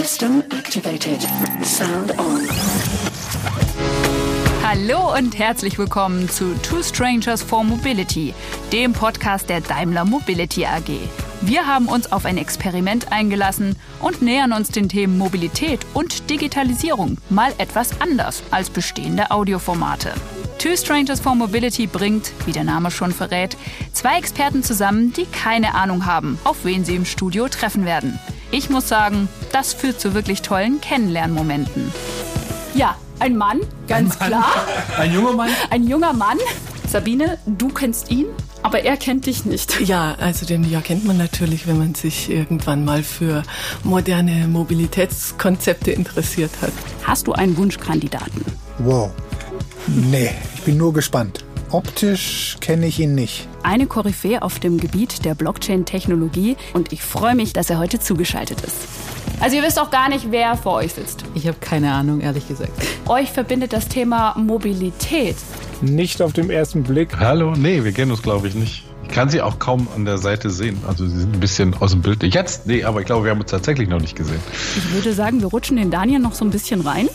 System activated. Sound on. Hallo und herzlich willkommen zu Two Strangers for Mobility, dem Podcast der Daimler Mobility AG. Wir haben uns auf ein Experiment eingelassen und nähern uns den Themen Mobilität und Digitalisierung mal etwas anders als bestehende Audioformate. Two Strangers for Mobility bringt, wie der Name schon verrät, zwei Experten zusammen, die keine Ahnung haben, auf wen sie im Studio treffen werden. Ich muss sagen, das führt zu wirklich tollen Kennenlernmomenten. Ja, ein Mann, ganz ein Mann. klar. Ein junger Mann? Ein junger Mann. Sabine, du kennst ihn, aber er kennt dich nicht. Ja, also den ja kennt man natürlich, wenn man sich irgendwann mal für moderne Mobilitätskonzepte interessiert hat. Hast du einen Wunschkandidaten? Wow. Nee, ich bin nur gespannt. Optisch kenne ich ihn nicht. Eine Koryphäe auf dem Gebiet der Blockchain-Technologie und ich freue mich, dass er heute zugeschaltet ist. Also ihr wisst auch gar nicht, wer vor euch sitzt. Ich habe keine Ahnung, ehrlich gesagt. Euch verbindet das Thema Mobilität. Nicht auf den ersten Blick. Hallo? Nee, wir kennen uns, glaube ich, nicht. Ich kann sie auch kaum an der Seite sehen. Also sie sind ein bisschen aus dem Bild. Jetzt? Nee, aber ich glaube, wir haben uns tatsächlich noch nicht gesehen. Ich würde sagen, wir rutschen den Daniel noch so ein bisschen rein.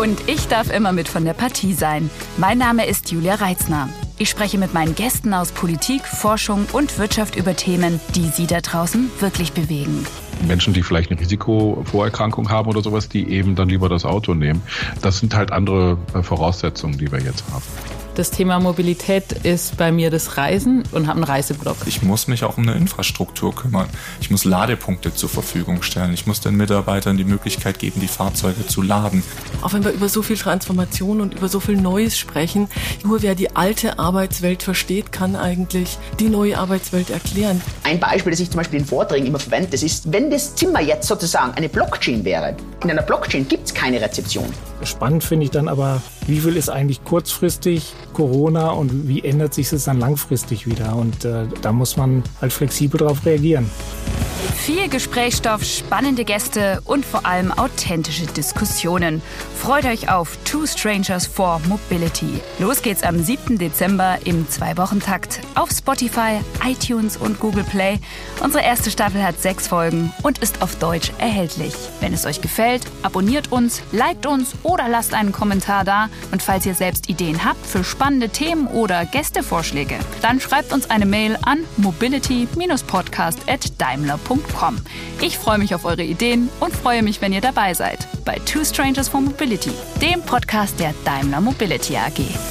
Und ich darf immer mit von der Partie sein. Mein Name ist Julia Reitzner. Ich spreche mit meinen Gästen aus Politik, Forschung und Wirtschaft über Themen, die sie da draußen wirklich bewegen. Menschen, die vielleicht eine Risikovorerkrankung haben oder sowas, die eben dann lieber das Auto nehmen. Das sind halt andere äh, Voraussetzungen, die wir jetzt haben. Das Thema Mobilität ist bei mir das Reisen und habe einen Reiseblock. Ich muss mich auch um eine Infrastruktur kümmern. Ich muss Ladepunkte zur Verfügung stellen. Ich muss den Mitarbeitern die Möglichkeit geben, die Fahrzeuge zu laden. Auch wenn wir über so viel Transformation und über so viel Neues sprechen, nur wer die alte Arbeitswelt versteht, kann eigentlich die neue Arbeitswelt erklären. Ein Beispiel, das ich zum Beispiel in Vorträgen immer verwende, das ist, wenn das Zimmer jetzt sozusagen eine Blockchain wäre. In einer Blockchain gibt es keine Rezeption. Spannend finde ich dann aber, wie viel ist eigentlich kurzfristig Corona und wie ändert sich es dann langfristig wieder? Und äh, da muss man halt flexibel darauf reagieren. Viel Gesprächsstoff, spannende Gäste und vor allem authentische Diskussionen. Freut euch auf Two Strangers for Mobility. Los geht's am 7. Dezember im Zwei-Wochen-Takt auf Spotify, iTunes und Google Play. Unsere erste Staffel hat sechs Folgen und ist auf Deutsch erhältlich. Wenn es euch gefällt, abonniert uns, liked uns oder lasst einen Kommentar da. Und falls ihr selbst Ideen habt für spannende Themen oder Gästevorschläge, dann schreibt uns eine Mail an mobility-podcast.daimler.com. Ich freue mich auf eure Ideen und freue mich, wenn ihr dabei seid bei Two Strangers for Mobility, dem Podcast der Daimler Mobility AG.